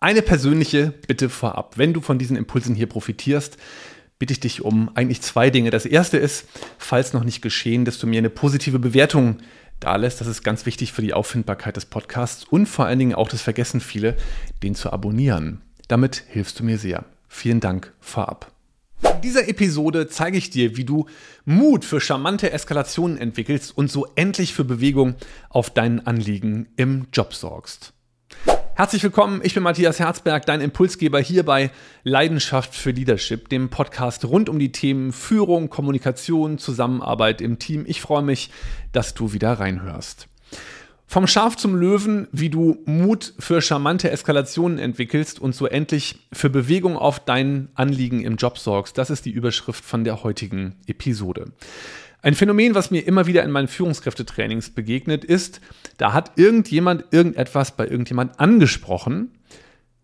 Eine persönliche Bitte vorab. Wenn du von diesen Impulsen hier profitierst, bitte ich dich um eigentlich zwei Dinge. Das erste ist, falls noch nicht geschehen, dass du mir eine positive Bewertung da lässt. Das ist ganz wichtig für die Auffindbarkeit des Podcasts und vor allen Dingen auch, das vergessen viele, den zu abonnieren. Damit hilfst du mir sehr. Vielen Dank vorab. In dieser Episode zeige ich dir, wie du Mut für charmante Eskalationen entwickelst und so endlich für Bewegung auf deinen Anliegen im Job sorgst. Herzlich willkommen, ich bin Matthias Herzberg, dein Impulsgeber hier bei Leidenschaft für Leadership, dem Podcast rund um die Themen Führung, Kommunikation, Zusammenarbeit im Team. Ich freue mich, dass du wieder reinhörst. Vom Schaf zum Löwen, wie du Mut für charmante Eskalationen entwickelst und so endlich für Bewegung auf deinen Anliegen im Job sorgst, das ist die Überschrift von der heutigen Episode. Ein Phänomen, was mir immer wieder in meinen Führungskräftetrainings begegnet, ist, da hat irgendjemand irgendetwas bei irgendjemand angesprochen,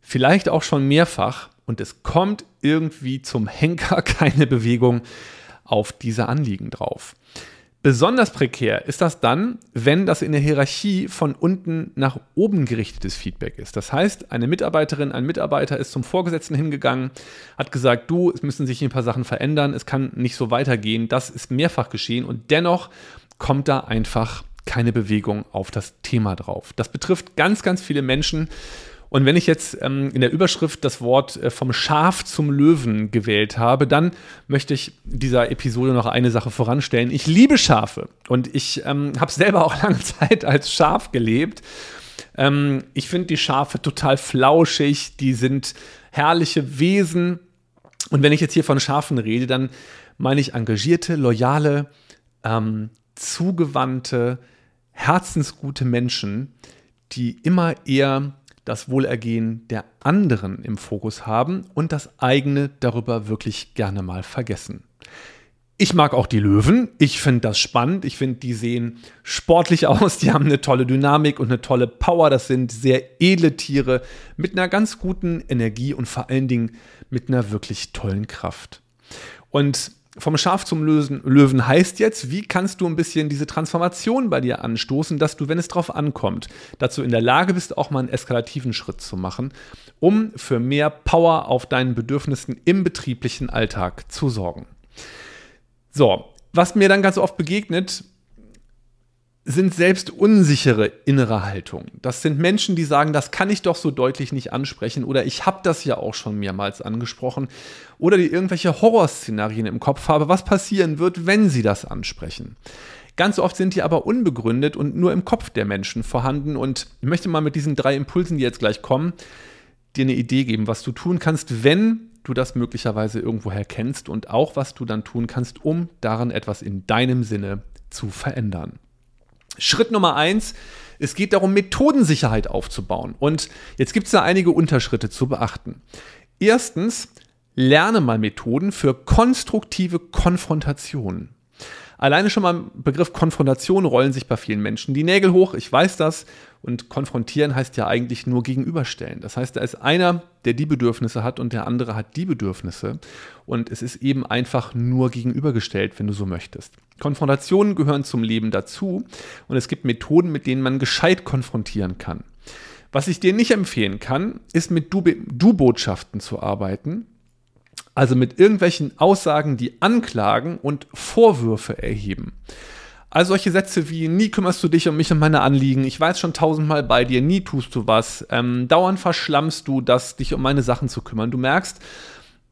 vielleicht auch schon mehrfach, und es kommt irgendwie zum Henker keine Bewegung auf diese Anliegen drauf. Besonders prekär ist das dann, wenn das in der Hierarchie von unten nach oben gerichtetes Feedback ist. Das heißt, eine Mitarbeiterin, ein Mitarbeiter ist zum Vorgesetzten hingegangen, hat gesagt, du, es müssen sich ein paar Sachen verändern, es kann nicht so weitergehen. Das ist mehrfach geschehen und dennoch kommt da einfach keine Bewegung auf das Thema drauf. Das betrifft ganz, ganz viele Menschen und wenn ich jetzt ähm, in der Überschrift das Wort äh, vom Schaf zum Löwen gewählt habe, dann möchte ich dieser Episode noch eine Sache voranstellen. Ich liebe Schafe und ich ähm, habe selber auch lange Zeit als Schaf gelebt. Ähm, ich finde die Schafe total flauschig, die sind herrliche Wesen. Und wenn ich jetzt hier von Schafen rede, dann meine ich engagierte, loyale, ähm, zugewandte, herzensgute Menschen, die immer eher das Wohlergehen der anderen im Fokus haben und das eigene darüber wirklich gerne mal vergessen. Ich mag auch die Löwen. Ich finde das spannend. Ich finde, die sehen sportlich aus. Die haben eine tolle Dynamik und eine tolle Power. Das sind sehr edle Tiere mit einer ganz guten Energie und vor allen Dingen mit einer wirklich tollen Kraft. Und vom Schaf zum Löwen, Löwen heißt jetzt, wie kannst du ein bisschen diese Transformation bei dir anstoßen, dass du, wenn es drauf ankommt, dazu in der Lage bist, auch mal einen eskalativen Schritt zu machen, um für mehr Power auf deinen Bedürfnissen im betrieblichen Alltag zu sorgen. So, was mir dann ganz oft begegnet, sind selbst unsichere innere Haltungen. Das sind Menschen, die sagen, das kann ich doch so deutlich nicht ansprechen oder ich habe das ja auch schon mehrmals angesprochen oder die irgendwelche Horrorszenarien im Kopf habe, was passieren wird, wenn sie das ansprechen. Ganz oft sind die aber unbegründet und nur im Kopf der Menschen vorhanden und ich möchte mal mit diesen drei Impulsen, die jetzt gleich kommen, dir eine Idee geben, was du tun kannst, wenn du das möglicherweise irgendwoher kennst und auch was du dann tun kannst, um daran etwas in deinem Sinne zu verändern. Schritt Nummer eins, es geht darum, Methodensicherheit aufzubauen. Und jetzt gibt es da einige Unterschritte zu beachten. Erstens, lerne mal Methoden für konstruktive Konfrontation. Alleine schon mal im Begriff Konfrontation rollen sich bei vielen Menschen die Nägel hoch. Ich weiß das. Und konfrontieren heißt ja eigentlich nur gegenüberstellen. Das heißt, da ist einer, der die Bedürfnisse hat und der andere hat die Bedürfnisse. Und es ist eben einfach nur gegenübergestellt, wenn du so möchtest. Konfrontationen gehören zum Leben dazu. Und es gibt Methoden, mit denen man gescheit konfrontieren kann. Was ich dir nicht empfehlen kann, ist mit Du-Botschaften zu arbeiten also mit irgendwelchen Aussagen, die anklagen und Vorwürfe erheben. Also solche Sätze wie, nie kümmerst du dich um mich und meine Anliegen, ich weiß schon tausendmal bei dir, nie tust du was, ähm, dauernd verschlammst du das, dich um meine Sachen zu kümmern. Du merkst,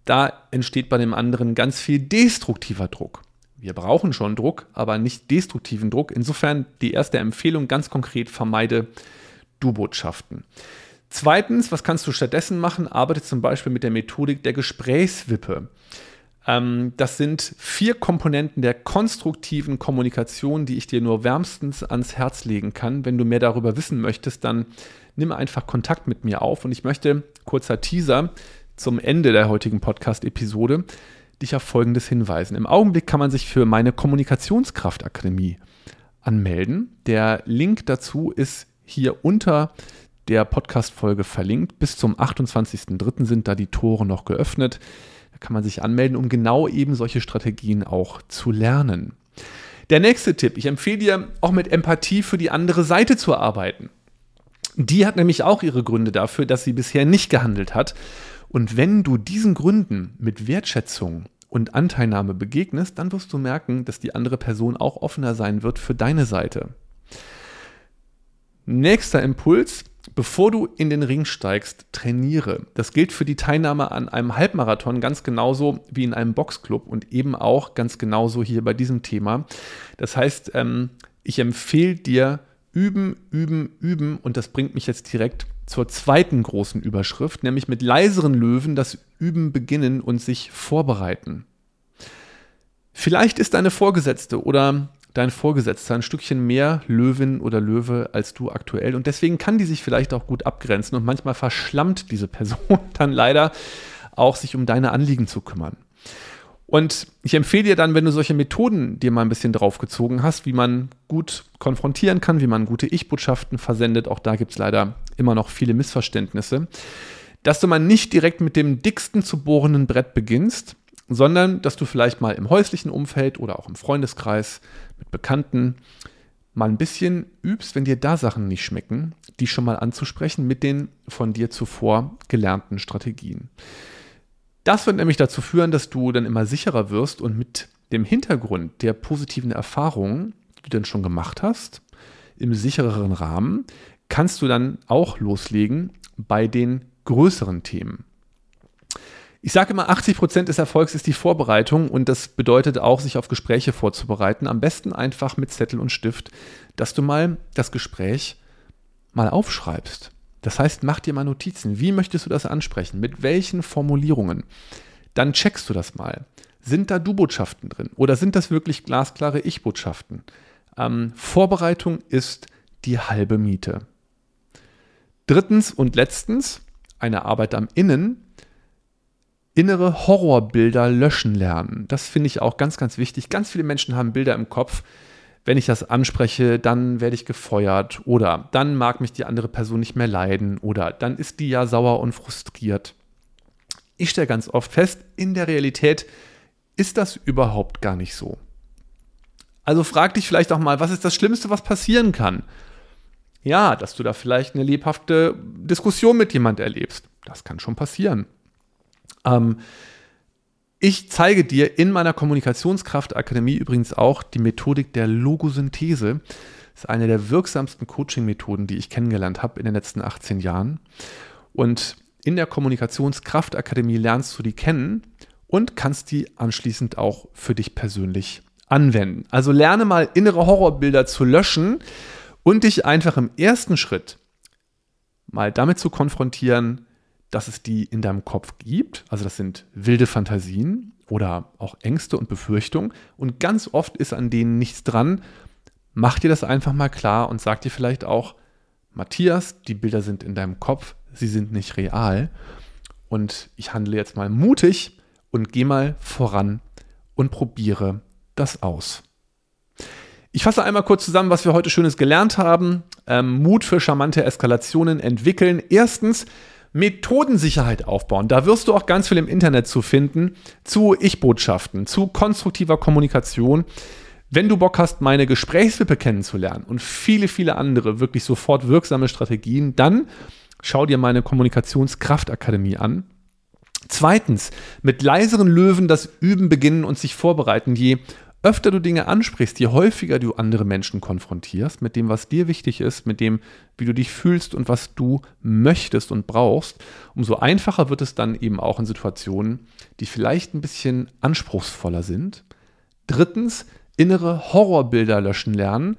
da entsteht bei dem anderen ganz viel destruktiver Druck. Wir brauchen schon Druck, aber nicht destruktiven Druck. Insofern die erste Empfehlung ganz konkret, vermeide Du-Botschaften. Zweitens, was kannst du stattdessen machen? Arbeite zum Beispiel mit der Methodik der Gesprächswippe. Ähm, das sind vier Komponenten der konstruktiven Kommunikation, die ich dir nur wärmstens ans Herz legen kann. Wenn du mehr darüber wissen möchtest, dann nimm einfach Kontakt mit mir auf. Und ich möchte, kurzer Teaser zum Ende der heutigen Podcast-Episode, dich auf Folgendes hinweisen. Im Augenblick kann man sich für meine Kommunikationskraftakademie anmelden. Der Link dazu ist hier unter der Podcast-Folge verlinkt. Bis zum 28.03. sind da die Tore noch geöffnet. Da kann man sich anmelden, um genau eben solche Strategien auch zu lernen. Der nächste Tipp, ich empfehle dir auch mit Empathie für die andere Seite zu arbeiten. Die hat nämlich auch ihre Gründe dafür, dass sie bisher nicht gehandelt hat. Und wenn du diesen Gründen mit Wertschätzung und Anteilnahme begegnest, dann wirst du merken, dass die andere Person auch offener sein wird für deine Seite. Nächster Impuls, bevor du in den Ring steigst, trainiere. Das gilt für die Teilnahme an einem Halbmarathon ganz genauso wie in einem Boxclub und eben auch ganz genauso hier bei diesem Thema. Das heißt, ähm, ich empfehle dir, üben, üben, üben und das bringt mich jetzt direkt zur zweiten großen Überschrift, nämlich mit leiseren Löwen das Üben beginnen und sich vorbereiten. Vielleicht ist deine Vorgesetzte oder dein Vorgesetzter ein Stückchen mehr Löwin oder Löwe als du aktuell und deswegen kann die sich vielleicht auch gut abgrenzen und manchmal verschlammt diese Person dann leider auch sich um deine Anliegen zu kümmern. Und ich empfehle dir dann, wenn du solche Methoden dir mal ein bisschen draufgezogen hast, wie man gut konfrontieren kann, wie man gute Ich-Botschaften versendet, auch da gibt es leider immer noch viele Missverständnisse, dass du mal nicht direkt mit dem dicksten zu bohrenden Brett beginnst, sondern dass du vielleicht mal im häuslichen Umfeld oder auch im Freundeskreis mit Bekannten mal ein bisschen übst, wenn dir da Sachen nicht schmecken, die schon mal anzusprechen mit den von dir zuvor gelernten Strategien. Das wird nämlich dazu führen, dass du dann immer sicherer wirst und mit dem Hintergrund der positiven Erfahrungen, die du dann schon gemacht hast, im sichereren Rahmen, kannst du dann auch loslegen bei den größeren Themen. Ich sage immer, 80 Prozent des Erfolgs ist die Vorbereitung und das bedeutet auch, sich auf Gespräche vorzubereiten. Am besten einfach mit Zettel und Stift, dass du mal das Gespräch mal aufschreibst. Das heißt, mach dir mal Notizen. Wie möchtest du das ansprechen? Mit welchen Formulierungen? Dann checkst du das mal. Sind da Du-Botschaften drin oder sind das wirklich glasklare Ich-Botschaften? Ähm, Vorbereitung ist die halbe Miete. Drittens und letztens eine Arbeit am Innen. Innere Horrorbilder löschen lernen. Das finde ich auch ganz, ganz wichtig. Ganz viele Menschen haben Bilder im Kopf, wenn ich das anspreche, dann werde ich gefeuert oder dann mag mich die andere Person nicht mehr leiden oder dann ist die ja sauer und frustriert. Ich stelle ganz oft fest, in der Realität ist das überhaupt gar nicht so. Also frag dich vielleicht auch mal, was ist das Schlimmste, was passieren kann? Ja, dass du da vielleicht eine lebhafte Diskussion mit jemand erlebst. Das kann schon passieren. Ähm, ich zeige dir in meiner Kommunikationskraftakademie übrigens auch die Methodik der Logosynthese. Das ist eine der wirksamsten Coaching-Methoden, die ich kennengelernt habe in den letzten 18 Jahren. Und in der Kommunikationskraftakademie lernst du die kennen und kannst die anschließend auch für dich persönlich anwenden. Also lerne mal innere Horrorbilder zu löschen und dich einfach im ersten Schritt mal damit zu konfrontieren, dass es die in deinem Kopf gibt. Also das sind wilde Fantasien oder auch Ängste und Befürchtungen. Und ganz oft ist an denen nichts dran. Mach dir das einfach mal klar und sag dir vielleicht auch, Matthias, die Bilder sind in deinem Kopf, sie sind nicht real. Und ich handle jetzt mal mutig und gehe mal voran und probiere das aus. Ich fasse einmal kurz zusammen, was wir heute Schönes gelernt haben. Ähm, Mut für charmante Eskalationen entwickeln. Erstens, Methodensicherheit aufbauen. Da wirst du auch ganz viel im Internet zu finden, zu Ich-Botschaften, zu konstruktiver Kommunikation. Wenn du Bock hast, meine Gesprächswippe kennenzulernen und viele, viele andere wirklich sofort wirksame Strategien, dann schau dir meine Kommunikationskraftakademie an. Zweitens, mit leiseren Löwen das Üben beginnen und sich vorbereiten. Je öfter du Dinge ansprichst, je häufiger du andere Menschen konfrontierst mit dem, was dir wichtig ist, mit dem, wie du dich fühlst und was du möchtest und brauchst, umso einfacher wird es dann eben auch in Situationen, die vielleicht ein bisschen anspruchsvoller sind. Drittens, innere Horrorbilder löschen lernen.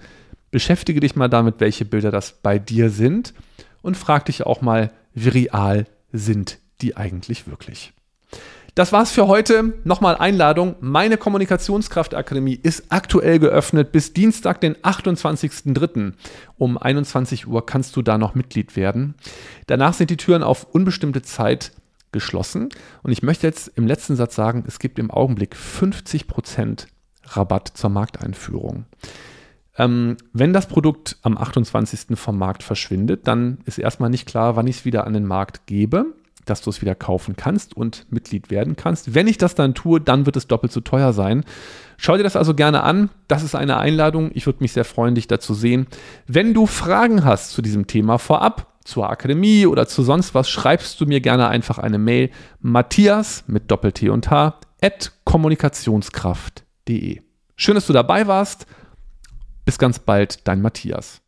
Beschäftige dich mal damit, welche Bilder das bei dir sind und frag dich auch mal, wie real sind die eigentlich wirklich. Das war's für heute. Nochmal Einladung. Meine Kommunikationskraftakademie ist aktuell geöffnet bis Dienstag, den 28.03. Um 21 Uhr kannst du da noch Mitglied werden. Danach sind die Türen auf unbestimmte Zeit geschlossen. Und ich möchte jetzt im letzten Satz sagen, es gibt im Augenblick 50% Rabatt zur Markteinführung. Ähm, wenn das Produkt am 28. vom Markt verschwindet, dann ist erstmal nicht klar, wann ich es wieder an den Markt gebe dass du es wieder kaufen kannst und Mitglied werden kannst. Wenn ich das dann tue, dann wird es doppelt so teuer sein. Schau dir das also gerne an. Das ist eine Einladung. Ich würde mich sehr freuen, dich dazu sehen. Wenn du Fragen hast zu diesem Thema vorab, zur Akademie oder zu sonst was, schreibst du mir gerne einfach eine Mail. Matthias mit Doppel-T und H at kommunikationskraft.de. Schön, dass du dabei warst. Bis ganz bald, dein Matthias.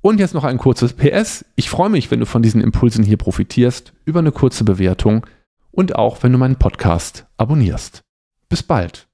Und jetzt noch ein kurzes PS. Ich freue mich, wenn du von diesen Impulsen hier profitierst, über eine kurze Bewertung und auch, wenn du meinen Podcast abonnierst. Bis bald.